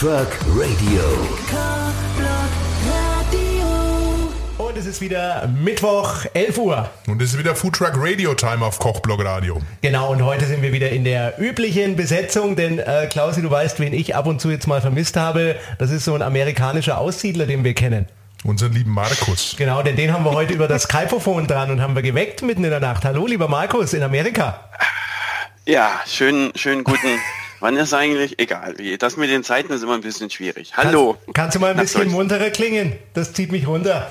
Truck Radio. Und es ist wieder Mittwoch, 11 Uhr. Und es ist wieder Food Truck Radio Time auf Kochblog Radio. Genau, und heute sind wir wieder in der üblichen Besetzung, denn äh, Klausi, du weißt, wen ich ab und zu jetzt mal vermisst habe. Das ist so ein amerikanischer Aussiedler, den wir kennen. Unseren lieben Markus. Genau, denn den haben wir heute über das Skypophon dran und haben wir geweckt mitten in der Nacht. Hallo, lieber Markus in Amerika. Ja, schönen, schönen guten. Wann ist eigentlich? Egal. Das mit den Zeiten ist immer ein bisschen schwierig. Hallo. Kannst, kannst du mal ein bisschen munterer klingen? Das zieht mich runter.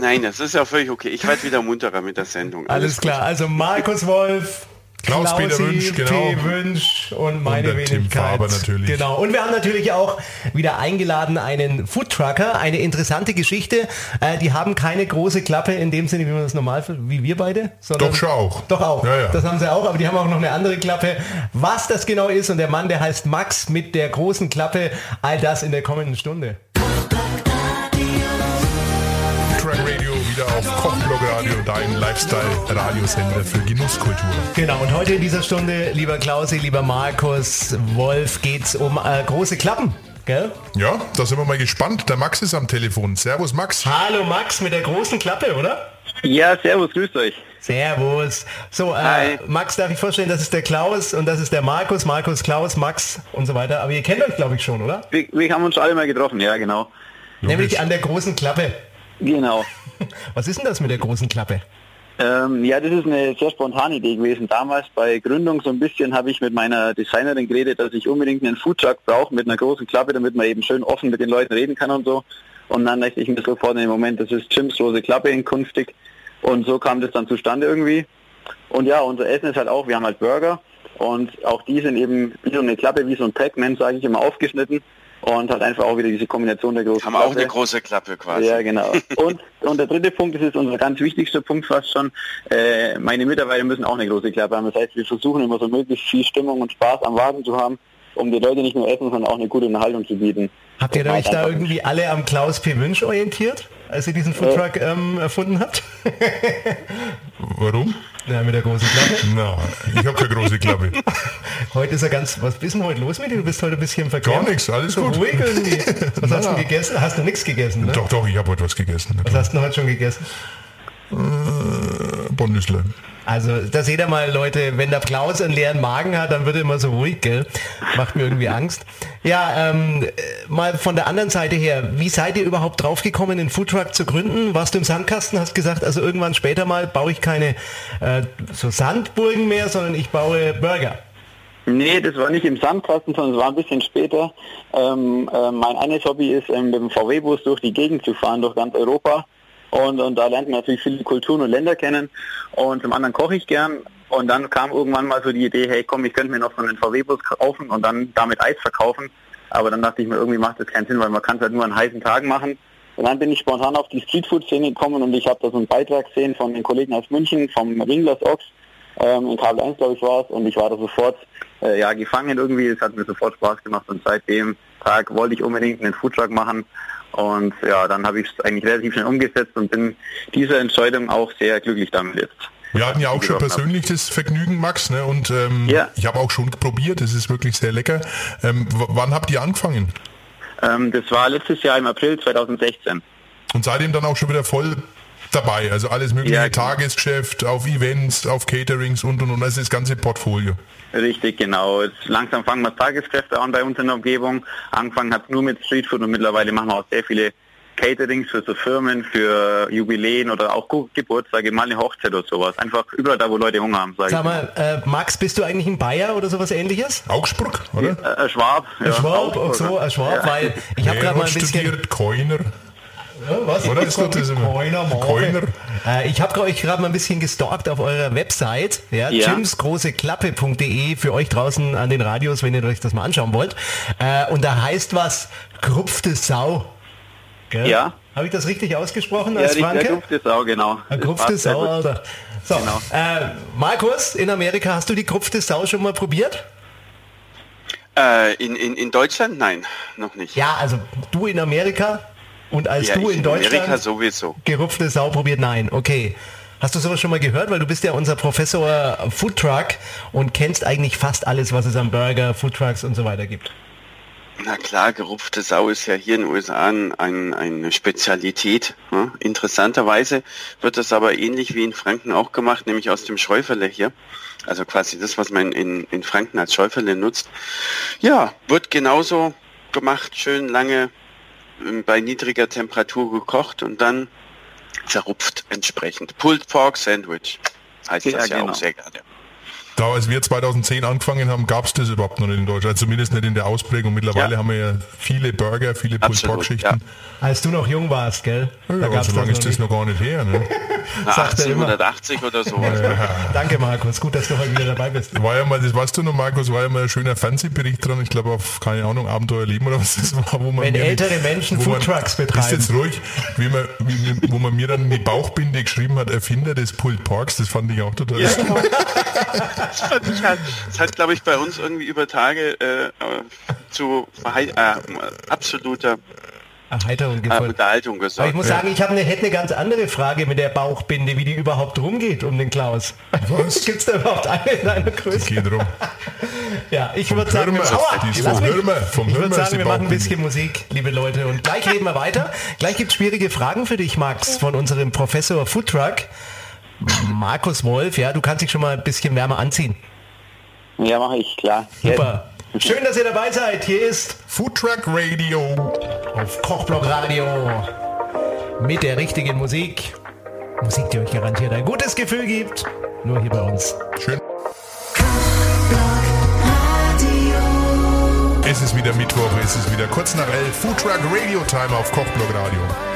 Nein, das ist ja völlig okay. Ich werde wieder munterer mit der Sendung. Alles klar. Also Markus Wolf, Klaus-Peter Wünsch, genau. P. Wünsch und meine Tim Wenigkeit. Faber natürlich. Genau. Und wir haben natürlich auch wieder eingeladen einen Foodtrucker, eine interessante Geschichte. Äh, die haben keine große Klappe in dem Sinne, wie man das normal, wie wir beide. Sondern Doch schon auch. Doch auch. Ja, ja. Das haben sie auch, aber die haben auch noch eine andere Klappe. Was das genau ist und der Mann, der heißt Max mit der großen Klappe, all das in der kommenden Stunde. Auf Kochblog Radio, dein Lifestyle-Radiosender für Genusskultur. Genau, und heute in dieser Stunde, lieber Klausi, lieber Markus, Wolf, geht's um äh, große Klappen. Gell? Ja, da sind wir mal gespannt. Der Max ist am Telefon. Servus Max. Hallo Max mit der großen Klappe, oder? Ja, servus, grüßt euch. Servus. So, äh. Max, darf ich vorstellen, das ist der Klaus und das ist der Markus, Markus, Klaus, Max und so weiter. Aber ihr kennt euch, glaube ich, schon, oder? Wir, wir haben uns schon alle mal getroffen, ja genau. Nämlich an der großen Klappe. Genau. Was ist denn das mit der großen Klappe? Ähm, ja, das ist eine sehr spontane Idee gewesen. Damals bei Gründung so ein bisschen habe ich mit meiner Designerin geredet, dass ich unbedingt einen Foodtruck brauche mit einer großen Klappe, damit man eben schön offen mit den Leuten reden kann und so. Und dann dachte ich mir sofort in dem Moment, das ist Jims große Klappe in künftig. Und so kam das dann zustande irgendwie. Und ja, unser Essen ist halt auch, wir haben halt Burger und auch die sind eben wie so eine Klappe, wie so ein Pac-Man, sage ich immer, aufgeschnitten. Und halt einfach auch wieder diese Kombination der großen Haben auch Klappe. eine große Klappe quasi. Ja, genau. Und, und der dritte Punkt, das ist unser ganz wichtigster Punkt fast schon, äh, meine Mitarbeiter müssen auch eine große Klappe haben. Das heißt, wir versuchen immer so möglichst viel Stimmung und Spaß am Wagen zu haben, um die Leute nicht nur essen, sondern auch eine gute Unterhaltung zu bieten. Habt ihr Das euch da irgendwie alle am Klaus P. Wünsch orientiert, als ihr diesen Foodtruck ähm, erfunden habt? Warum? Ja, mit der großen Klappe. Na, ich habe keine große Klappe. Heute ist er ganz, was ist denn heute los mit dir? Du bist heute ein bisschen verkehrt. Gar nichts, alles so gut. ruhig irgendwie. Was hast du Na. gegessen? Hast du nichts gegessen, ne? Doch, doch, ich habe heute was gegessen. Was hast du heute schon gegessen? Bundesland. Also da seht ihr mal, Leute, wenn der Klaus einen leeren Magen hat, dann wird er immer so ruhig, gell? Macht mir irgendwie Angst. Ja, ähm, äh, mal von der anderen Seite her, wie seid ihr überhaupt draufgekommen, einen Foodtruck zu gründen? Warst du im Sandkasten, hast gesagt, also irgendwann später mal baue ich keine äh, so Sandburgen mehr, sondern ich baue Burger. Nee, das war nicht im Sandkasten, sondern es war ein bisschen später. Ähm, äh, mein eines Hobby ist, ähm, mit dem VW-Bus durch die Gegend zu fahren, durch ganz Europa. Und, und da lernt man natürlich viele Kulturen und Länder kennen. Und zum anderen koche ich gern. Und dann kam irgendwann mal so die Idee, hey komm, ich könnte mir noch so einen VW-Bus kaufen und dann damit Eis verkaufen. Aber dann dachte ich mir, irgendwie macht das keinen Sinn, weil man kann es halt nur an heißen Tagen machen. Und dann bin ich spontan auf die Streetfood-Szene gekommen und ich habe da so einen Beitrag gesehen von den Kollegen aus München, vom Ringlers Ochs, ähm, in Kabel 1, glaube ich, war es. Und ich war da sofort äh, ja, gefangen irgendwie. Es hat mir sofort Spaß gemacht und seit dem Tag wollte ich unbedingt einen Foodtruck machen. Und ja, dann habe ich es eigentlich relativ schnell umgesetzt und bin dieser Entscheidung auch sehr glücklich damit jetzt. Wir hatten ja auch schon persönlich das Vergnügen, Max, ne? und ähm, Ja. ich habe auch schon probiert, es ist wirklich sehr lecker. Ähm, wann habt ihr angefangen? Ähm, das war letztes Jahr im April 2016. Und seitdem dann auch schon wieder voll dabei, also alles mögliche Ja, genau. Tagesgeschäft, auf Events, auf Caterings und und und, also das ganze Portfolio. Richtig, genau. Jetzt langsam fangen wir Tageskräfte an bei uns in der Umgebung. Angefangen hat nur mit Streetfood und mittlerweile machen wir auch sehr viele Caterings für so Firmen, für Jubiläen oder auch Ge- Geburtstage, mal eine Hochzeit oder sowas. Einfach überall da, wo Leute Hunger haben, sage ich. Sag mal, äh, Max, bist du eigentlich ein Bayer oder sowas ähnliches? Augsburg, oder? Äh, ein Schwab. Ein ja, Schwab, Augsburger. auch so, ein Schwab, weil ich habe gerade mal ein bisschen... studiert, Keuner. Ja, was? Oder ist das? Keiner, Morgen. Keiner. Äh, ich habe euch gerade mal ein bisschen gestalkt auf eurer Website, ja, Ja. jimsgroßeklappe.de für euch draußen an den Radios, wenn ihr euch das mal anschauen wollt. Äh, und da heißt was, Krupfte Sau. Gell? Ja. Habe ich das richtig ausgesprochen Ja, als Franke? Gruft Sau, genau. Das Krupfte Sau. Alter. So, Genau. äh, Markus, in Amerika, hast du die Krupfte Sau schon mal probiert? Äh, in, in, in Deutschland? Nein, noch nicht. Ja, also du in Amerika und als Ja, du in Amerika Deutschland sowieso. gerupfte Sau probiert, nein, okay. Hast du sowas schon mal gehört? Weil du bist ja unser Professor Foodtruck und kennst eigentlich fast alles, was es am Burger, Foodtrucks und so weiter gibt. Na klar, gerupfte Sau ist ja hier in den USA ein, eine Spezialität. Ne? Interessanterweise wird das aber ähnlich wie in Franken auch gemacht, nämlich aus dem Schäufele hier. Also quasi das, was man in, in Franken als Schäufele nutzt. Ja, wird genauso gemacht, schön lange bei niedriger Temperatur gekocht und dann zerrupft entsprechend. Pulled Pork Sandwich heißt ja, das ja genau. auch sehr gerne. Da, als wir 2010 angefangen haben, gab es das überhaupt noch nicht in Deutschland. Also zumindest nicht in der Ausprägung. Mittlerweile ja. haben wir ja viele Burger, viele Pulled Pork Schichten. Ja. Als du noch jung warst, gell? Ja, da so lange ist das noch gar nicht her. Ne? 1880 oder so. Ja. Danke, Markus. Gut, dass du heute wieder dabei bist. War ja mal, das weißt du noch, Markus, war ja mal ein schöner Fernsehbericht dran. Ich glaube auf, keine Ahnung, Abenteuerleben oder was das war. Wo man Wenn ältere Menschen Foodtrucks betreiben. Ist jetzt ruhig, wie man, wie, wo man mir dann die Bauchbinde geschrieben hat, Erfinder des Pulled Porks. Das fand ich auch total ja. das fand ich halt, das hat, glaube ich, bei uns irgendwie über Tage äh, zu äh, absoluter Erheiterung gefolgt. Unterhaltung gesagt. Aber ich muss sagen, ich habe eine, hätte eine ganz andere Frage mit der Bauchbinde, wie die überhaupt rumgeht um den Klaus. Was? Gibt es da überhaupt eine in einer Größe? geht rum. ja, ich würde sagen, Hürmer, aua, lass mich, vom ich würde sagen, wir machen ein bisschen Musik, liebe Leute. Und gleich reden wir weiter. Gleich gibt es schwierige Fragen für dich, Max, von unserem Professor Foodtruck. Markus Wolf, ja, du kannst dich schon mal ein bisschen wärmer anziehen. Ja, mache ich, klar. Super. Schön, dass ihr dabei seid. Hier ist Foodtruck Radio auf Kochblock Radio mit der richtigen Musik. Musik, die euch garantiert ein gutes Gefühl gibt. Nur hier bei uns. Schön. Es ist wieder Mittwoch, es ist wieder kurz nach elf. Foodtruck Radio Time auf Kochblock Radio.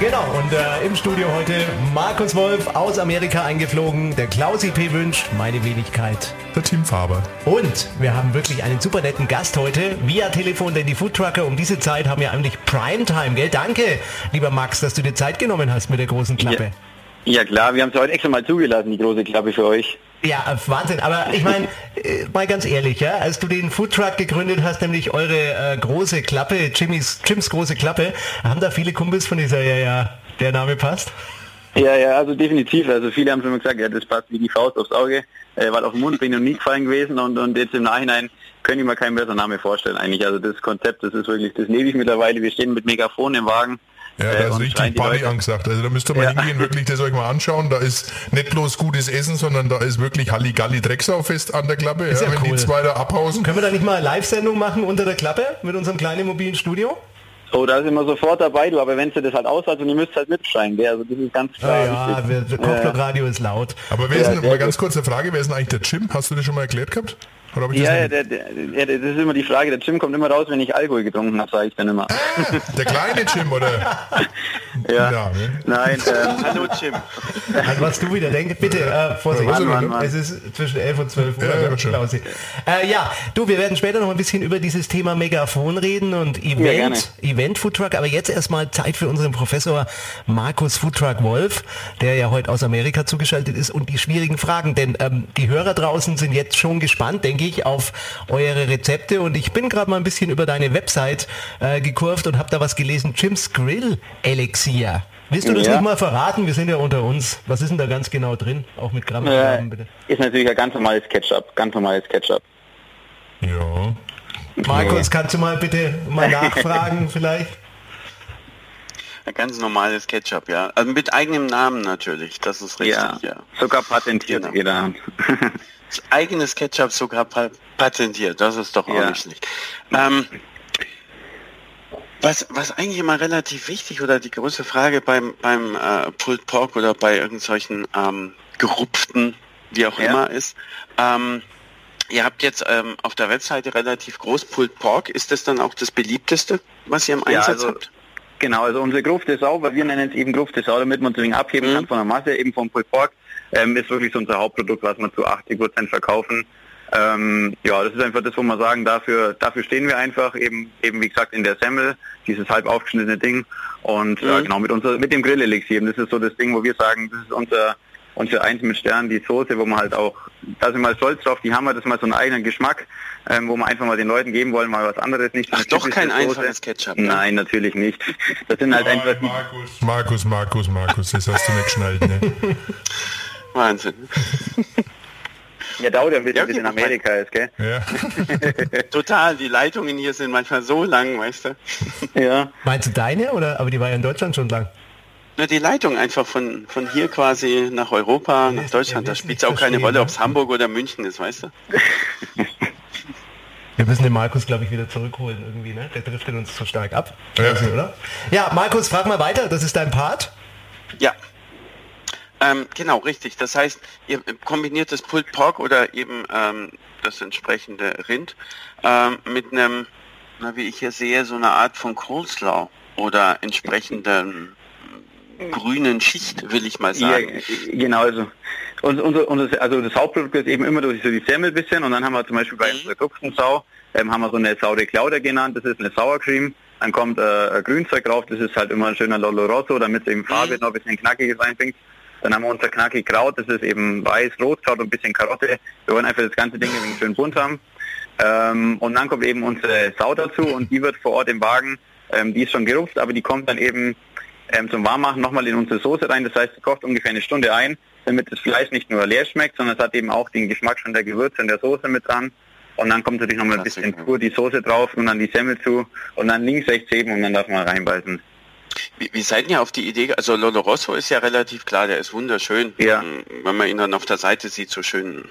Genau, und äh, im Studio heute Markus Wolf aus Amerika eingeflogen. Der Klaus IP wünscht meine Wenigkeit. Der Team Faber. Und wir haben wirklich einen super netten Gast heute via Telefon, denn die Foodtrucker um diese Zeit haben ja eigentlich Primetime, gell? Danke, lieber Max, dass du dir Zeit genommen hast mit der großen Klappe. Ja, ja klar, wir haben es heute extra mal zugelassen, die große Klappe für euch. Ja, Wahnsinn. Aber ich meine, äh, mal ganz ehrlich, ja, als du den Foodtruck gegründet hast, nämlich eure äh, große Klappe, Jimmys, Jims große Klappe, haben da viele Kumpels von dieser, ja, ja, der Name passt? Ja, ja, also definitiv. Also viele haben schon mal gesagt, ja, das passt wie die Faust aufs Auge, äh, weil auf dem Mund bin ich noch nie gefallen gewesen und, und jetzt im Nachhinein könnte ich mir keinen besseren Namen vorstellen eigentlich. Also das Konzept, das ist wirklich, das lebe ich mittlerweile. Wir stehen mit Megafon im Wagen ja, da ist richtig Party angesagt. Also da müsst ihr mal ja. hingehen, wirklich das euch mal anschauen. Da ist nicht bloß gutes Essen, sondern da ist wirklich Halligalli Drecksaufest an der Klappe, ja, ja wenn cool. die zwei da abhausen. Können wir da nicht mal eine Live-Sendung machen unter der Klappe mit unserem kleinen mobilen Studio? Oh, da sind wir sofort dabei, du, aber wenn du das halt aushalt und ihr müsst halt mitschreien, gell? also das ist ganz klar. Ja, ja der Kopfblock-Radio ist laut. Aber wer ist denn, mal ganz kurze Frage, wer ist denn eigentlich der Jim? Hast du das schon mal erklärt gehabt? Ja, ja, der, der, ja, das ist immer die Frage. Der Jim kommt immer raus, wenn ich Alkohol getrunken habe, sage ich dann immer. Ah, der kleine Jim, oder? ja. ja ne? Nein, ähm, hallo Jim. An was du wieder denkst, bitte, äh, Vorsicht. Mann, Mann, Mann. Es ist zwischen 11 und 12 Uhr. Ja, ja, äh, ja, du, wir werden später noch ein bisschen über dieses Thema Megafon reden und Event, ja, Event Foodtruck, aber jetzt erstmal Zeit für unseren Professor Markus Foodtruck Wolf, der ja heute aus Amerika zugeschaltet ist und die schwierigen Fragen, denn ähm, die Hörer draußen sind jetzt schon gespannt, denke ich, auf eure Rezepte und ich bin gerade mal ein bisschen über deine Website äh, gekurft und habe da was gelesen, Jim's Grill Elixier. Willst du das ja. nicht mal verraten? Wir sind ja unter uns. Was ist denn da ganz genau drin? Auch mit Gramm. Äh, bitte. Ist natürlich ein ganz normales Ketchup. Ganz normales Ketchup. Ja. Markus, kannst du mal bitte mal nachfragen vielleicht? Ein ganz normales Ketchup, ja. Also mit eigenem Namen natürlich, das ist richtig, ja. ja. Sogar patentiert genau. jeder. eigenes Ketchup sogar patentiert, das ist doch auch ja. nicht schlecht. Ähm, was, was eigentlich immer relativ wichtig oder die größte Frage beim, beim äh, Pulled Pork oder bei irgendwelchen ähm, gerupften, wie auch ja. immer ist, ähm, ihr habt jetzt ähm, auf der Webseite relativ groß Pulled Pork. Ist das dann auch das beliebteste, was ihr im Einsatz ja, also, habt? Genau, also unsere Grufte Sau, weil wir nennen es eben Grufte Sau, damit man es ein abheben mhm. kann von der Masse, eben vom Pulled Pork ähm, ist wirklich so unser Hauptprodukt, was wir zu 80 Prozent verkaufen. Ähm, ja, das ist einfach das, wo wir sagen, dafür, dafür stehen wir einfach, eben, eben wie gesagt in der Semmel, dieses halb aufgeschnittene Ding und mhm. äh, genau mit unser, mit dem Grillelixier. Das ist so das Ding, wo wir sagen, das ist unser unser Eins mit Sternen, die Soße, wo man halt auch, da sind wir mal stolz drauf, die haben wir das mal so einen eigenen Geschmack, ähm, wo wir einfach mal den Leuten geben wollen, mal was anderes, nicht Ach, doch kein Soße. einfaches Ketchup. Ne? Nein, natürlich nicht. Das sind halt einfach... Markus, Markus, Markus, Markus, das hast du nicht geschnallt, ne? Wahnsinn. Ja, dauert ja ein bisschen, ja, bis in Amerika ist, gell? Ja. Total, die Leitungen hier sind manchmal so lang, weißt du? Ja. Meinst du deine oder? Aber die war ja in Deutschland schon lang. Na, die Leitung einfach von, von hier quasi nach Europa, nach Deutschland. Da spielt es auch keine Rolle, ob es Hamburg oder München ist, weißt du? Wir müssen den Markus, glaube ich, wieder zurückholen irgendwie, ne? Der driftet uns zu stark ab. Ja. oder? ja, Markus, frag mal weiter, das ist dein Part. Ja. Ähm, genau, richtig. Das heißt, ihr kombiniert das Pulled Pork oder eben ähm, das entsprechende Rind ähm, mit einem, na, wie ich hier sehe, so eine Art von Coleslaw oder entsprechenden grünen Schicht, will ich mal sagen. Ja, genau, also, und, und, und also das Hauptprodukt ist eben immer durch so die Semmel bisschen und dann haben wir zum Beispiel bei mhm. unserer Sau, ähm, haben wir so eine saure Klauder genannt, das ist eine Sour Cream, dann kommt äh, Grünzeug drauf, das ist halt immer ein schöner Lolo Rosso, damit es eben Farbe mhm. noch ein bisschen knackiges reinbringt. Dann haben wir unser knackig Kraut, das ist eben weiß, Rotkraut und ein bisschen Karotte. Wir wollen einfach das ganze Ding ein schön bunt haben. Ähm, und dann kommt eben unsere Sau dazu und die wird vor Ort im Wagen, ähm, die ist schon gerupft, aber die kommt dann eben ähm, zum Warmmachen nochmal in unsere Soße rein. Das heißt, sie kocht ungefähr eine Stunde ein, damit das Fleisch nicht nur leer schmeckt, sondern es hat eben auch den Geschmack schon der Gewürze in der Soße mit dran. Und dann kommt natürlich nochmal ein bisschen pur die Soße drauf und dann die Semmel zu und dann links, rechts heben und dann darf man reinbeißen. Wie, seid ihr auf die Idee? Also Lolo Rosso ist ja relativ klar, der ist wunderschön. Ja. Wenn man ihn dann auf der Seite sieht, so schön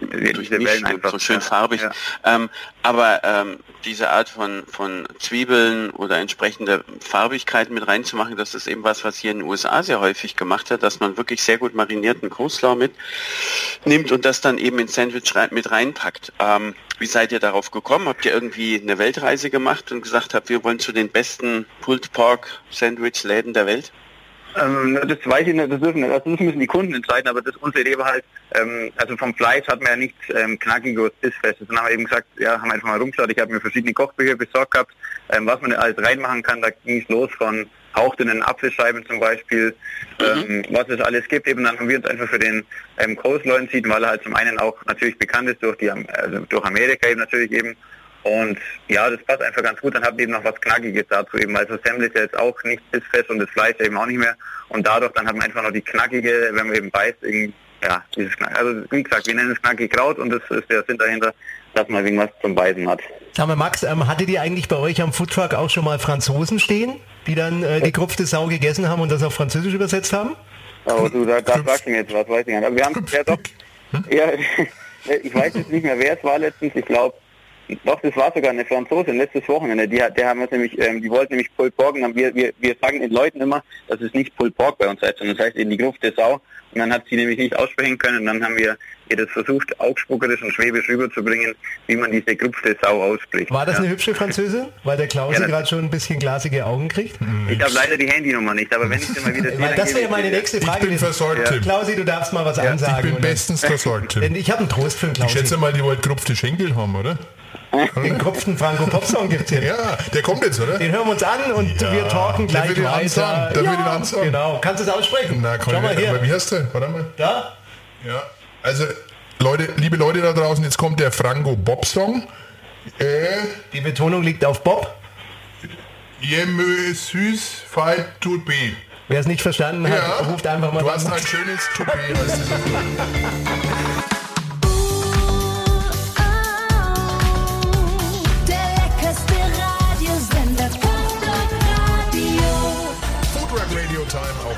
durchmischt und so schön farbig. Ja. Ähm, aber ähm, diese Art von, von Zwiebeln oder entsprechende Farbigkeiten mit reinzumachen, das ist eben was, was hier in den USA sehr häufig gemacht hat, dass man wirklich sehr gut marinierten Coleslaw mit nimmt und das dann eben ins Sandwich mit reinpackt. Ähm, wie seid ihr darauf gekommen? Habt ihr irgendwie eine Weltreise gemacht und gesagt habt, wir wollen zu den besten Pulled Pork Sandwich Läden der Welt? Ähm, das weiß ich nicht, das dürfen, das müssen die Kunden entscheiden, aber das unsere Idee war halt, ähm, also vom Fleisch hat man ja nichts ähm, knackiges, bissfestes. Dann haben wir eben gesagt, ja, haben einfach mal rumgeschaut, ich habe mir verschiedene Kochbücher besorgt gehabt, ähm, was man alles reinmachen kann, da ging es los von hauchdünnen Apfelscheiben zum Beispiel, mhm. ähm, was es alles gibt. Eben dann haben wir uns einfach für den ähm, Coleslaw entschieden, weil er halt zum einen auch natürlich bekannt ist durch die, also durch Amerika eben natürlich eben und ja, das passt einfach ganz gut. Dann habt ihr eben noch was Knackiges dazu eben. Also Semmel ist ja jetzt auch nicht bissfest und das Fleisch eben auch nicht mehr. Und dadurch dann hat man einfach noch die knackige, wenn man eben beißt, ja, dieses Knack. Also wie gesagt, wir nennen es knackig Kraut und das ist der Sinn dahinter, dass man irgendwas zum Beißen hat. Sag mal, Max, ähm, hattet ihr eigentlich bei euch am Foodtruck auch schon mal Franzosen stehen, die dann äh, die gerupfte Sau gegessen haben und das auf Französisch übersetzt haben? Oh, du, da, da fragst du mir jetzt was, weiß ich nicht. Aber wir haben ja doch, ja, ich weiß jetzt nicht mehr, wer es war letztens, ich glaube, doch, das war sogar eine Franzosin letztes Wochenende. Die, der haben wir nämlich, ähm, die wollten nämlich Pulled Pork wir, wir, wir sagen den Leuten immer, dass es nicht Pulled Pork bei uns heißt, sondern das heißt in die Gruft der Sau. Dann hat sie nämlich nicht aussprechen können und dann haben wir ihr das versucht, augspuckerisch und schwäbisch rüberzubringen, wie man diese Gruft der Sau ausspricht. War das ja. eine hübsche Französin? Weil der Klaus ja, gerade schon ein bisschen glasige Augen kriegt? Ich habe leider die Handynummer nicht, aber wenn ich sie mal wieder sehe, Das wäre meine nächste Frage. Ich bin versorgt, ja. Klausi, du darfst mal was ansagen. Ich bin bestens versorgt, Tim. Ich habe einen Trost für den Klausi. Ich schätze mal, die wollt gerupfte Schenkel haben, oder? Den kopften Franco Popsong gibt es. Ja, der kommt jetzt, oder? Den hören wir uns an und ja. wir talken gleich will weiter. Der ja, den ansagen. Genau. Kannst du es aussprechen? Na, komm, Schau mal her. Wie heißt der? Warte mal. Da? Ja. Also, Leute, liebe Leute da draußen, jetzt kommt der Franco Bob Song. Äh, Die Betonung liegt auf Bob. Je me süß fight to be. Wer es nicht verstanden hat, ja. ruft einfach mal Du hast ein schönes Toupet.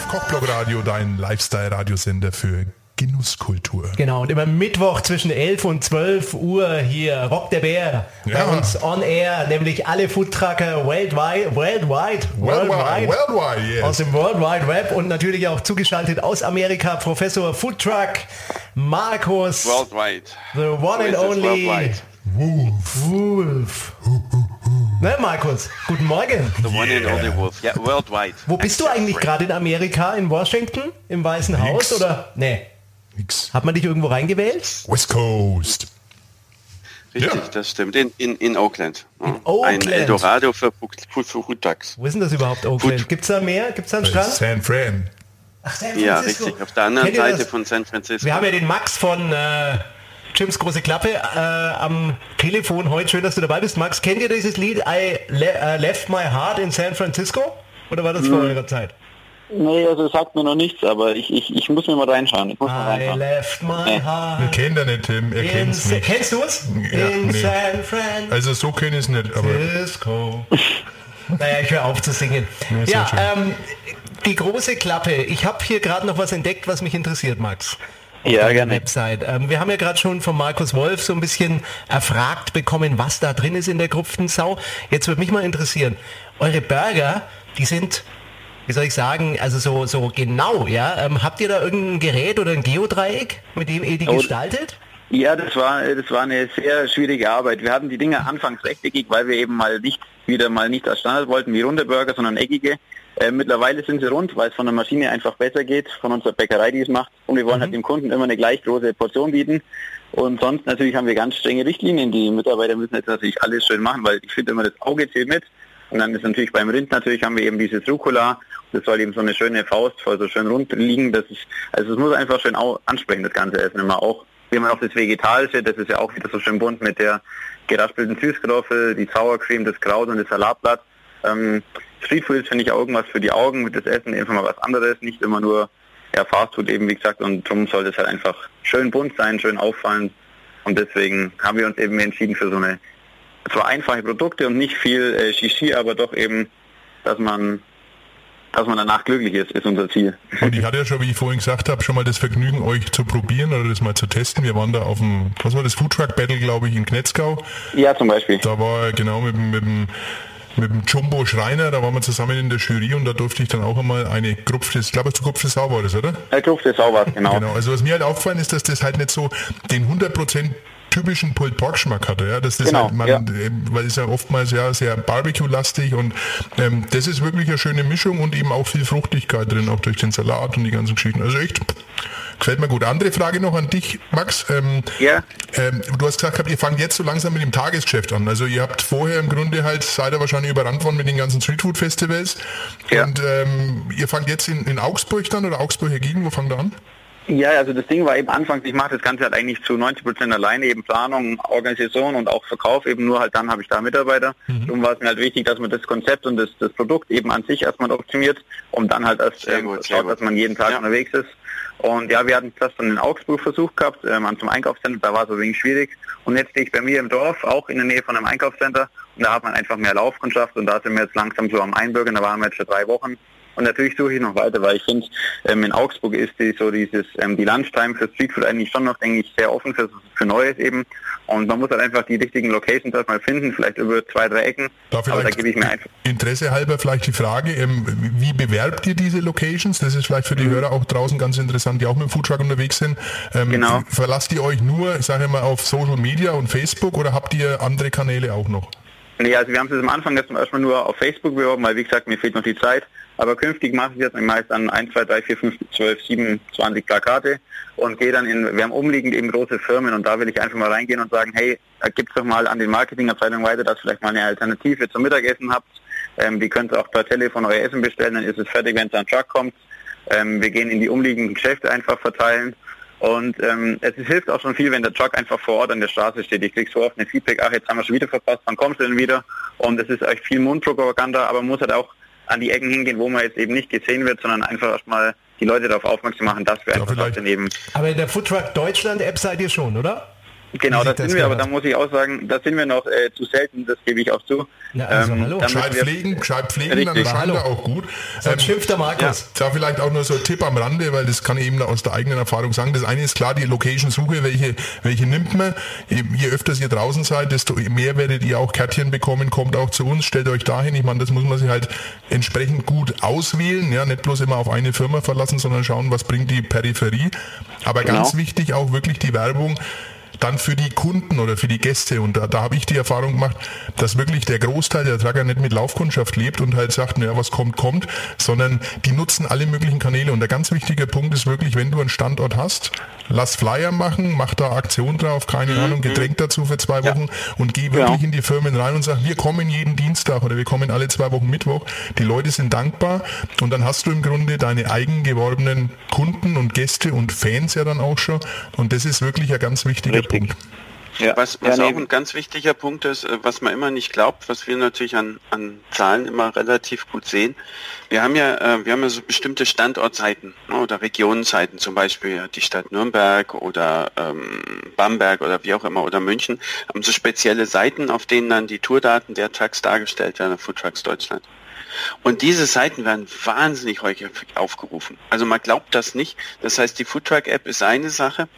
auf Kochblog Radio, dein Lifestyle-Radiosender für Genusskultur. Genau, und immer Mittwoch zwischen 11 und 12 Uhr hier Rock der Bär ja. bei uns on air, nämlich alle Foodtrucker worldwide, worldwide, worldwide, worldwide yes. aus dem World Wide Web und natürlich auch zugeschaltet aus Amerika Professor Foodtruck Markus. Worldwide. The one and only Wolf. Wolf. Ne, Markus, guten Morgen. The one and only Wolf. Ja, worldwide. Wo bist du eigentlich gerade in Amerika? In Washington? Im Weißen Nix. Haus? Oder? Nee. Nix. Hat man dich irgendwo reingewählt? West Coast. Richtig, ja. das stimmt. In, in, in Oakland. In Oakland. Ein Eldorado für, für. Wo ist denn das überhaupt, Oakland? Gibt es da mehr? Gibt es da einen Strand? San Fran. Ach, San Francisco. Ja, richtig. Auf der anderen Seite von San Francisco. Wir haben ja den Max von... Äh, Jims große Klappe äh, am Telefon heute. Schön, dass du dabei bist. Max, kennt ihr dieses Lied I le uh, Left My Heart in San Francisco? Oder war das vor mhm. eurer Zeit? Nee, also sagt mir noch nichts, aber ich, ich, ich muss mir mal reinschauen. Ich muss mal reinschauen. I left my nee. heart. Wir kennen den nicht, Tim. Er kennt's nicht. Kennst du es? Ja, In nee. San Francisco. Also so kenne ich es nicht, aber... naja, ich höre auf zu singen. Ja, ja ähm, die große Klappe. Ich habe hier gerade noch was entdeckt, was mich interessiert, Max ja, gerne. Website. Ähm, wir haben ja gerade schon von Markus Wolf so ein bisschen erfragt bekommen, was da drin ist in der Sau. Jetzt würde mich mal interessieren, eure Burger, die sind wie soll ich sagen, also so, so genau, ja. Ähm, habt ihr da irgendein Gerät oder ein Geodreieck, mit dem ihr die oh, gestaltet? Ja, das war, das war eine sehr schwierige Arbeit. Wir hatten die Dinge anfangs rechteckig, weil wir eben mal nicht, wieder mal nicht als Standard wollten wie runde Burger, sondern eckige. Äh, mittlerweile sind sie rund, weil es von der Maschine einfach besser geht, von unserer Bäckerei, die es macht. Und wir wollen halt mhm. halt dem Kunden immer eine gleich große Portion bieten. Und sonst natürlich haben wir ganz strenge Richtlinien. Die Mitarbeiter müssen jetzt natürlich alles schön machen, weil ich finde immer das Auge zählt mit. Und dann ist natürlich beim Rind natürlich haben wir eben dieses Rucola. Das soll eben so eine schöne Faust voll so schön rund liegen. Das ist, also es muss einfach schön ansprechen, das ganze Essen immer auch. Wie man auch das Vegetarische, das ist ja auch wieder so schön bunt mit der geraspelten Süßkartoffel, die Sour Cream, das Kraut und das Salatblatt. Ähm, Streetfood ist, finde ich, auch irgendwas für die Augen, mit das Essen einfach mal was anderes, nicht immer nur ja, Fastfood eben, wie gesagt, und darum soll das halt einfach schön bunt sein, schön auffallen. Und deswegen haben wir uns eben entschieden für so eine, zwar einfache Produkte und nicht viel äh, Shishi, aber doch eben, dass man dass man danach glücklich ist, ist unser Ziel. Und ich hatte ja schon, wie ich vorhin gesagt habe, schon mal das Vergnügen, euch zu probieren oder das mal zu testen. Wir waren da auf dem, was war das, Foodtruck Battle, glaube ich, in Knetzgau. Ja, zum Beispiel. Da war genau mit, mit dem mit dem Jumbo Schreiner, da waren wir zusammen in der Jury und da durfte ich dann auch einmal eine Grupfe, ich glaube, zu Grupfe Sau war das, oder? Ja, Grupfe Sau war genau. genau. Also was mir halt aufgefallen ist, dass das halt nicht so den 100% typischen Pulled Pork Geschmack hatte, ja, dass das genau, halt man, ja. weil es ja oftmals ja sehr Barbecue-lastig und ähm, das ist wirklich eine schöne Mischung und eben auch viel Fruchtigkeit drin, auch durch den Salat und die ganzen Geschichten. Also echt Gefällt mir gut. Andere Frage noch an dich, Max. Ähm, ja. Ähm, du hast gesagt, ihr fangt jetzt so langsam mit dem Tagesgeschäft an. Also ihr habt vorher im Grunde halt, seid ihr wahrscheinlich überrannt worden mit den ganzen Streetfood-Festivals. Ja. Und ähm, ihr fangt jetzt in, in Augsburg dann oder Augsburger Gegend, wo fangt ihr an? Ja, also das Ding war eben anfangs, ich mache das Ganze halt eigentlich zu 90 Prozent alleine, eben Planung, Organisation und auch Verkauf eben nur halt dann habe ich da Mitarbeiter. Mhm. Darum war es mir halt wichtig, dass man das Konzept und das, das Produkt eben an sich erstmal optimiert, um dann halt erst ähm, schaut, dass man jeden Tag ja. unterwegs ist. Und ja, wir hatten das dann in Augsburg versucht gehabt, ähm, zum Einkaufscenter, da war es ein wenig schwierig. Und jetzt stehe ich bei mir im Dorf, auch in der Nähe von einem Einkaufscenter. Und da hat man einfach mehr Laufkundschaft und da sind wir jetzt langsam so am Einbürgern, da waren wir jetzt für drei Wochen. Und natürlich suche ich noch weiter, weil ich finde, ähm, in Augsburg ist die, so dieses, ähm, die Lunchtime für Streetfood eigentlich schon noch, denke ich, sehr offen für, für Neues eben. Und man muss halt einfach die richtigen Locations erstmal finden, vielleicht über zwei, drei Ecken. Da Aber da gebe ich mir einfach. Interesse halber vielleicht die Frage, ähm, wie bewerbt ihr diese Locations? Das ist vielleicht für die mhm. Hörer auch draußen ganz interessant, die auch mit dem Foodtruck unterwegs sind. Ähm, genau. Verlasst ihr euch nur, ich sage mal, auf Social Media und Facebook oder habt ihr andere Kanäle auch noch? Nee, also wir haben es am Anfang erstmal nur auf Facebook beworben, weil wie gesagt, mir fehlt noch die Zeit. Aber künftig mache ich jetzt meist an 1, 2, 3, 4, 5, 12, 7, 20 Plakate und gehe dann in, wir haben umliegend eben große Firmen und da will ich einfach mal reingehen und sagen, hey, gibt's doch mal an den Marketingabteilungen weiter, dass vielleicht mal eine Alternative zum Mittagessen habt. Ähm, die könnt ihr auch per Telefon euer Essen bestellen, dann ist es fertig, wenn es an Truck kommt. Ähm, wir gehen in die umliegenden Geschäfte einfach verteilen. Und ähm, es hilft auch schon viel, wenn der Truck einfach vor Ort an der Straße steht. Ich kriege so oft eine Feedback, ach, jetzt haben wir schon wieder verpasst, wann kommst du denn wieder? Und es ist echt viel Mundpropaganda, aber man muss halt auch an die Ecken hingehen, wo man jetzt eben nicht gesehen wird, sondern einfach erstmal die Leute darauf aufmerksam machen, dass wir ja, einfach daneben. Aber in der Foodtruck Deutschland App seid ihr schon, oder? Genau, da sind wir, aber da muss ich auch sagen, da sind wir noch äh, zu selten, das gebe ich auch zu. Ja, also, ähm, hallo. Gescheit pflegen, gescheit pflegen, dann scheint er auch gut. Ähm, schimpft der Markus. Ja. Da vielleicht auch nur so ein Tipp am Rande, weil das kann ich eben aus der eigenen Erfahrung sagen. Das eine ist klar, die Location-Suche, welche, welche nimmt man. Je, je öfter ihr draußen seid, desto mehr werdet ihr auch Kärtchen bekommen, kommt auch zu uns, stellt euch dahin. Ich meine, das muss man sich halt entsprechend gut auswählen, ja, nicht bloß immer auf eine Firma verlassen, sondern schauen, was bringt die Peripherie. Aber genau. ganz wichtig auch wirklich die Werbung dann für die Kunden oder für die Gäste. Und da, da habe ich die Erfahrung gemacht, dass wirklich der Großteil der Trager nicht mit Laufkundschaft lebt und halt sagt, naja, was kommt, kommt, sondern die nutzen alle möglichen Kanäle. Und der ganz wichtige Punkt ist wirklich, wenn du einen Standort hast, lass Flyer machen, mach da Aktion drauf, keine mhm. Ahnung, Getränk dazu für zwei Wochen ja. und geh wirklich ja. in die Firmen rein und sag, wir kommen jeden Dienstag oder wir kommen alle zwei Wochen Mittwoch. Die Leute sind dankbar und dann hast du im Grunde deine eigen geworbenen Kunden und Gäste und Fans ja dann auch schon. Und das ist wirklich ein ganz wichtiger. Punkt. Ja. Was, was ja, nee. auch ein ganz wichtiger Punkt ist, äh, was man immer nicht glaubt, was wir natürlich an, an Zahlen immer relativ gut sehen. Wir haben ja, äh, wir haben ja so bestimmte Standortseiten ne, oder Regionenseiten, zum Beispiel die Stadt Nürnberg oder ähm, Bamberg oder wie auch immer oder München, haben so spezielle Seiten, auf denen dann die Tourdaten der Trucks dargestellt werden, Food Trucks Deutschland. Und diese Seiten werden wahnsinnig häufig aufgerufen. Also man glaubt das nicht. Das heißt, die Foodtruck App ist eine Sache.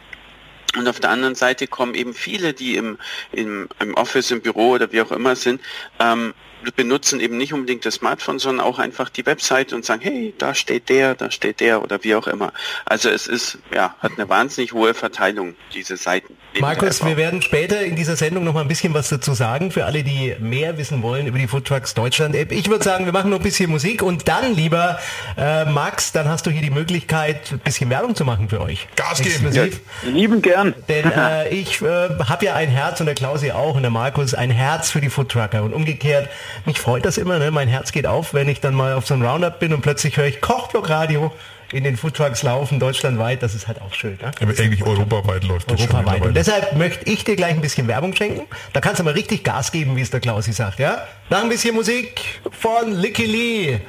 Und auf der anderen Seite kommen eben viele, die im, im, im Office, im Büro oder wie auch immer sind, ähm, benutzen eben nicht unbedingt das Smartphone, sondern auch einfach die Website und sagen, hey, da steht der, da steht der oder wie auch immer. Also es ist, ja, hat eine wahnsinnig hohe Verteilung, diese Seiten. Markus, wir werden später in dieser Sendung noch mal ein bisschen was dazu sagen, für alle, die mehr wissen wollen über die Food Trucks Deutschland App. Ich würde sagen, wir machen noch ein bisschen Musik und dann, lieber äh, Max, dann hast du hier die Möglichkeit, ein bisschen Werbung zu machen für euch. Gas geben. Ja, lieben gern. Denn äh, ich äh, habe ja ein Herz und der Klausi auch und der Markus ein Herz für die Food Trucker und umgekehrt mich freut das immer, ne? mein Herz geht auf, wenn ich dann mal auf so einem Roundup bin und plötzlich höre ich Kochblock-Radio in den Foodtrucks laufen, deutschlandweit, das ist halt auch schön. Ne? Aber eigentlich europaweit läuft das Europaweit. Und deshalb möchte ich dir gleich ein bisschen Werbung schenken. Da kannst du mal richtig Gas geben, wie es der Klausi sagt, ja? Nach ein bisschen Musik von Licky Lee.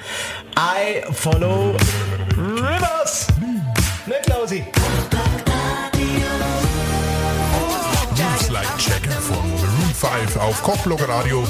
I follow rivers. Ne, Klausi? 5 auf Kochblogger Radio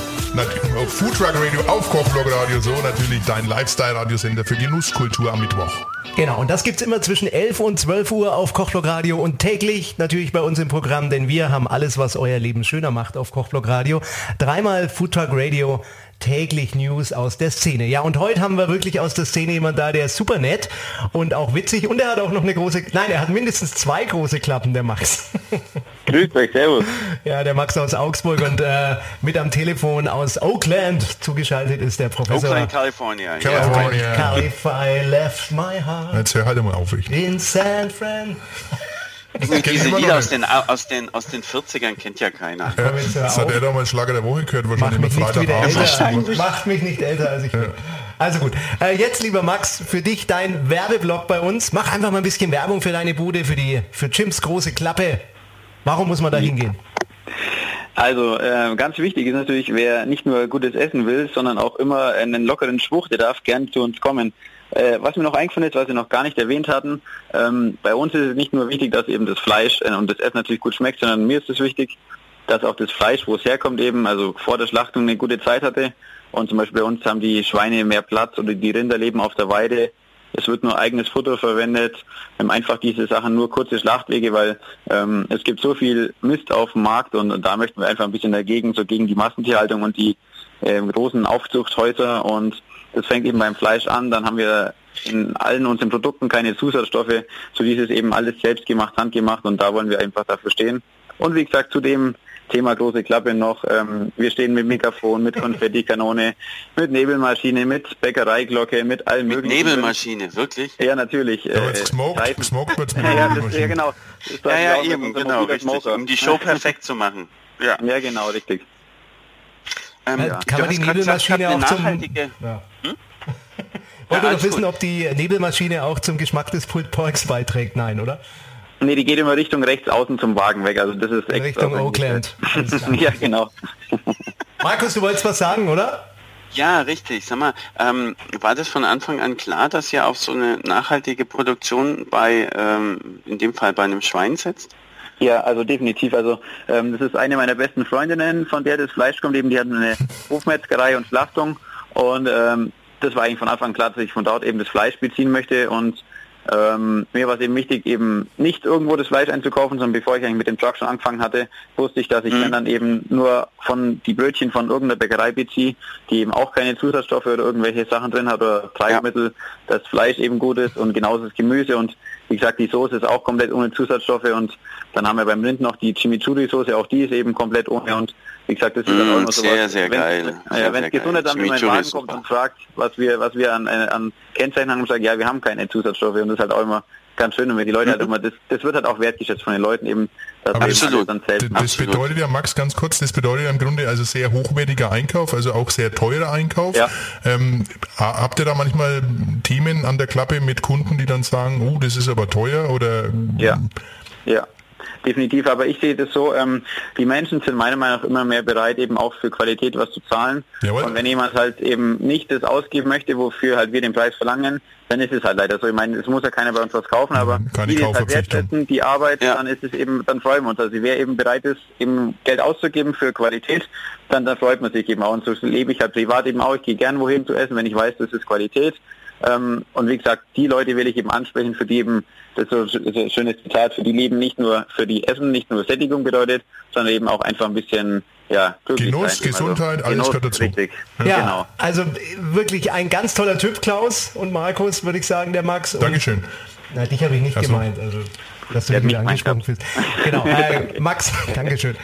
auf Foodtruck Radio, auf Kochblog Radio, so natürlich dein Lifestyle-Radiosender für Genusskultur am Mittwoch. Genau, und das gibt es immer zwischen 11 und 12 Uhr auf Kochblog Radio und täglich natürlich bei uns im Programm, denn wir haben alles, was euer Leben schöner macht auf Kochblog Radio. Dreimal Foodtruck Radio täglich News aus der Szene. Ja, und heute haben wir wirklich aus der Szene jemand da, der ist super nett und auch witzig und er hat auch noch eine große, nein, er hat mindestens zwei große Klappen, der Max. Grüß euch, servus. Ja, der Max aus Augsburg und äh, mit am Telefon aus Oakland zugeschaltet ist der Professor. Oakland, California. California. California left my heart. Jetzt hör halt mal auf. Ich. In San Fran. Diese Lieder aus den, aus, den, aus den 40ern kennt ja keiner. Ja, das hat er damals Schlager der Woche gehört, wahrscheinlich Macht mich, nicht älter, Macht mich nicht älter als ich bin. Also gut. Äh, jetzt, lieber Max, für dich dein Werbeblock bei uns. Mach einfach mal ein bisschen Werbung für deine Bude, für die für Jims große Klappe. Warum muss man da hingehen? Also äh, ganz wichtig ist natürlich, wer nicht nur gutes Essen will, sondern auch immer einen lockeren Spruch, der darf gern zu uns kommen. Äh, was mir noch eingefallen ist, was wir noch gar nicht erwähnt hatten, ähm, bei uns ist es nicht nur wichtig, dass eben das Fleisch äh, und das Essen natürlich gut schmeckt, sondern mir ist es wichtig, dass auch das Fleisch, wo es herkommt, eben, also vor der Schlachtung eine gute Zeit hatte. Und zum Beispiel bei uns haben die Schweine mehr Platz oder die Rinder leben auf der Weide. Es wird nur eigenes Futter verwendet, ähm, einfach diese Sachen nur kurze Schlachtwege, weil ähm, es gibt so viel Mist auf dem Markt und, und, da möchten wir einfach ein bisschen dagegen, so gegen die Massentierhaltung und die ähm, großen Aufzuchthäuser und das fängt eben beim Fleisch an, dann haben wir in allen unseren Produkten keine Zusatzstoffe, so dieses eben alles selbst gemacht, handgemacht und da wollen wir einfach dafür stehen. Und wie gesagt, zu dem Thema große Klappe noch, ähm, wir stehen mit Mikrofon, mit Konfettikanone, mit Nebelmaschine, mit Bäckereiglocke, mit allem mit möglichen. Nebelmaschine, wirklich? Ja, natürlich. Ja, äh, smoked, smoked wird's mit ja, das, ja, genau. Das ja, ja, eben, genau, richtig, um die Show perfekt zu machen. Ja, ja genau, richtig. Ähm, ja. Kann man die Nebelmaschine auch zum... Ja. Hm? Wollte ja, noch wissen, gut. ob die Nebelmaschine auch zum Geschmack des Pulled Porks beiträgt. Nein, oder? Nee, die geht immer Richtung rechts außen zum Wagen weg. Also das ist extra. Richtung Oakland. ja, genau. Markus, du wolltest was sagen, oder? Ja, richtig. Sag mal, ähm, war das von Anfang an klar, dass ihr auf so eine nachhaltige Produktion bei, ähm, in dem Fall bei einem Schwein setzt? Ja, also definitiv. Also ähm, das ist eine meiner besten Freundinnen, von der das Fleisch kommt. Eben, die hat eine Hofmetzgerei und Schlachtung und ähm, das war eigentlich von Anfang an klar, dass ich von dort eben das Fleisch beziehen möchte und ähm, mir war es eben wichtig, eben nicht irgendwo das Fleisch einzukaufen, sondern bevor ich eigentlich mit dem Truck schon angefangen hatte, wusste ich, dass ich mhm. dann eben nur von die Brötchen von irgendeiner Bäckerei beziehe, die eben auch keine Zusatzstoffe oder irgendwelche Sachen drin hat oder Treibmittel, ja. das Fleisch eben gut ist und genauso das Gemüse und wie gesagt, die Soße ist auch komplett ohne Zusatzstoffe und dann haben wir beim Rind noch die Chimichurri-Soße, auch die ist eben komplett ohne und wie gesagt, das ist dann auch noch so Sehr, sehr wenn, geil. Ja, wenn das Gesundheitsamt in meinen Wagen kommt und fragt, was wir, was wir an, an Kennzeichen haben, sagen, ja, wir haben keine Zusatzstoffe und das ist halt auch immer ganz schön und wenn die Leute halt mhm. halt immer, das, das wird halt auch wertgeschätzt von den Leuten eben, dass Absolut. Dann selbst das Absolut. bedeutet ja, Max, ganz kurz, das bedeutet ja im Grunde also sehr hochwertiger Einkauf, also auch sehr teurer Einkauf. Ja. Ähm, habt ihr da manchmal Themen an der Klappe mit Kunden, die dann sagen, oh, das ist aber teuer oder? Ja, ja. Definitiv. Aber ich sehe das so, ähm, die Menschen sind meiner Meinung nach immer mehr bereit, eben auch für Qualität was zu zahlen. Jawohl. Und wenn jemand halt eben nicht das ausgeben möchte, wofür halt wir den Preis verlangen, dann ist es halt leider so. Ich meine, es muss ja keiner bei uns was kaufen, aber Keine die halt wertschätzen, die Arbeit, ja. dann ist es eben, dann freuen wir uns. Also wer eben bereit ist, eben Geld auszugeben für Qualität, dann, dann freut man sich eben auch. Und so lebe ich halt privat eben auch. Ich gehe gern wohin zu essen, wenn ich weiß, das ist Qualität. Ähm, und wie gesagt, die Leute will ich eben ansprechen, für die eben, das ist so ein schönes Zitat, für die Leben nicht nur für die Essen, nicht nur Sättigung bedeutet, sondern eben auch einfach ein bisschen ja, Genuss, sein. Gesundheit, also, alles Genuss, gehört dazu. Richtig. Ja, genau. also wirklich ein ganz toller Typ, Klaus und Markus, würde ich sagen, der Max. Dankeschön. Na, dich habe ich nicht also. gemeint. Also dass du wieder angesprochen bist. Genau. Äh, Max, Dankeschön.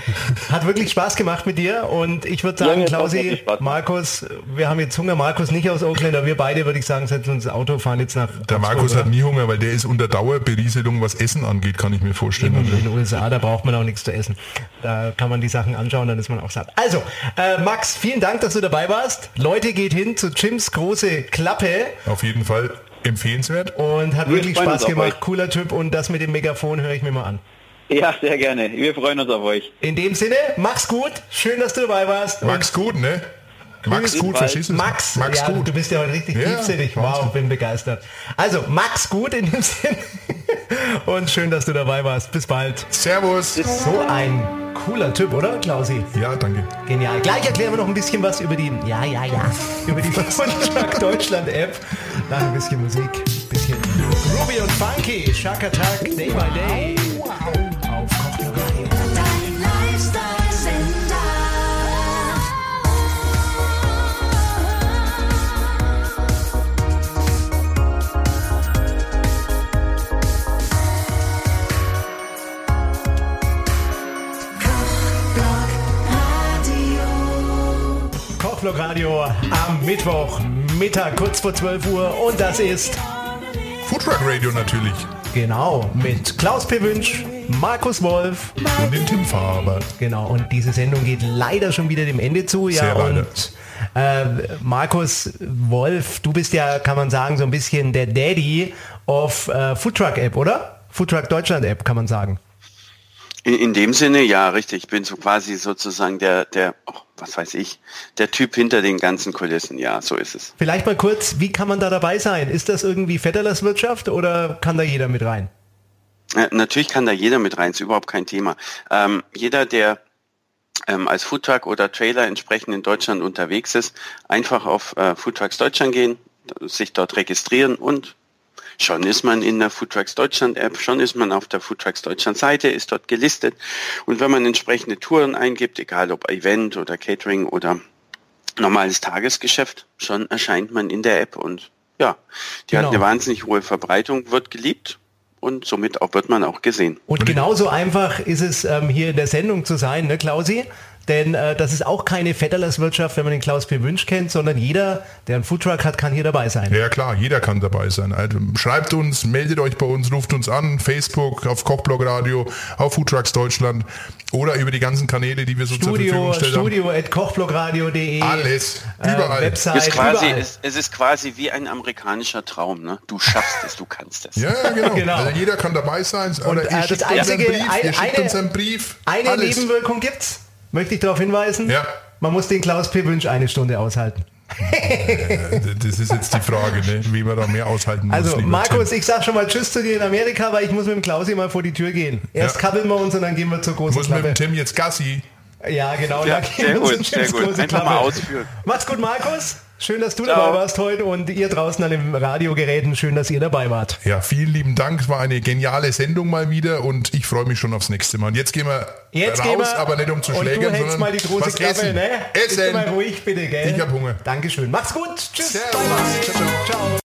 Hat wirklich Spaß gemacht mit dir und ich würde sagen, ja, Klausi, Markus, wir haben jetzt Hunger. Markus nicht aus Oakland, aber wir beide, würde ich sagen, setzen uns ins Auto, fahren jetzt nach Der Markus oder? hat nie Hunger, weil der ist unter Dauerberieselung, was Essen angeht, kann ich mir vorstellen. In, in den USA, da braucht man auch nichts zu essen. Da kann man die Sachen anschauen, dann ist man auch satt. Also, äh, Max, vielen Dank, dass du dabei warst. Leute, geht hin zu Jims große Klappe. Auf jeden Fall. Empfehlenswert. Und hat Wir wirklich Spaß gemacht. Cooler Typ und das mit dem Megafon höre ich mir mal an. Ja, sehr gerne. Wir freuen uns auf euch. In dem Sinne, mach's gut. Schön, dass du dabei warst. Mach's gut, ne? Max gut, verstehst du Max, Max ja, gut. du bist ja heute richtig ja, tiefsinnig. Wow, bin begeistert. Also, Max gut in dem Sinne. Und schön, dass du dabei warst. Bis bald. Servus. So ein cooler Typ, oder, Klausi? Ja, danke. Genial. Gleich erklären wir noch ein bisschen was über die, ja, ja, ja, über die Deutschland App. Dann ein bisschen Musik, ein bisschen Ruby und Funky, Shark Attack, Day by Day. Radio am Mittwoch Mittag kurz vor 12 Uhr und das ist Foodtruck Radio natürlich. Genau, mit Klaus P. Wünsch, Markus Wolf und dem Tim Faber. Genau, und diese Sendung geht leider schon wieder dem Ende zu. Ja, Sehr und äh, Markus Wolf, du bist ja, kann man sagen, so ein bisschen der Daddy of äh, Foodtruck App, oder? Foodtruck Deutschland App, kann man sagen. In, in dem Sinne, ja, richtig. Ich bin so quasi sozusagen der, der, oh, was weiß ich, der Typ hinter den ganzen Kulissen. Ja, so ist es. Vielleicht mal kurz, wie kann man da dabei sein? Ist das irgendwie Vetterlerswirtschaft oder kann da jeder mit rein? Äh, natürlich kann da jeder mit rein, ist überhaupt kein Thema. Ähm, jeder, der ähm, als Foodtruck oder Trailer entsprechend in Deutschland unterwegs ist, einfach auf äh, Foodtrucks Deutschland gehen, sich dort registrieren und Schon ist man in der Foodtrucks Deutschland App, schon ist man auf der Foodtrucks Deutschland Seite, ist dort gelistet. Und wenn man entsprechende Touren eingibt, egal ob Event oder Catering oder normales Tagesgeschäft, schon erscheint man in der App und ja, die genau. hat eine wahnsinnig hohe Verbreitung, wird geliebt und somit auch wird man auch gesehen. Und genauso einfach ist es ähm, hier in der Sendung zu sein, ne Klausi? Denn äh, das ist auch keine Vetterlerswirtschaft, wenn man den Klaus P. Wünsch kennt, sondern jeder, der einen Foodtruck hat, kann hier dabei sein. Ja klar, jeder kann dabei sein. Also, schreibt uns, meldet euch bei uns, ruft uns an, Facebook, auf Kochblog Radio, auf Foodtrucks Deutschland oder über die ganzen Kanäle, die wir so Studio, zur Verfügung stellen. Studio at kochblogradio.de. Alles, äh, überall. Äh, Website, ist quasi, überall. Es, es, ist quasi wie ein amerikanischer Traum. Ne? Du schaffst es, du kannst es. Ja, genau. genau. Also jeder kann dabei sein. Und, oder ihr äh, schickt das einzige, uns einen Brief. Ihr schickt eine, uns einen Brief. Eine Alles. Nebenwirkung gibt's möchte ich darauf hinweisen. Ja. Man muss den Klaus P. Wünsch eine Stunde aushalten. das ist jetzt die Frage, ne? wie man da mehr aushalten muss. Also Markus, Tim. ich sag schon mal Tschüss zu dir in Amerika, weil ich muss mit dem Klausi mal vor die Tür gehen. Erst ja. kabbeln wir uns und dann gehen wir zur großen Muss Klappe. mit dem Tim jetzt Gassi. Ja, genau. Ja, sehr gut, sehr gut. Einfach Klappe. mal ausführen. Macht's gut, Markus. Schön, dass du Ciao. dabei warst heute und ihr draußen an den Radiogeräten. Schön, dass ihr dabei wart. Ja, vielen lieben Dank. Es war eine geniale Sendung mal wieder und ich freue mich schon aufs nächste Mal. Und jetzt gehen wir jetzt raus, gehen wir, aber nicht um zu schlägern, du sondern mal die große Klappe, essen. Ne? Essen. mal ruhig bitte, gell? Ich hab Hunger. Dankeschön. Macht's gut. Tschüss. Servus. Ciao. ciao.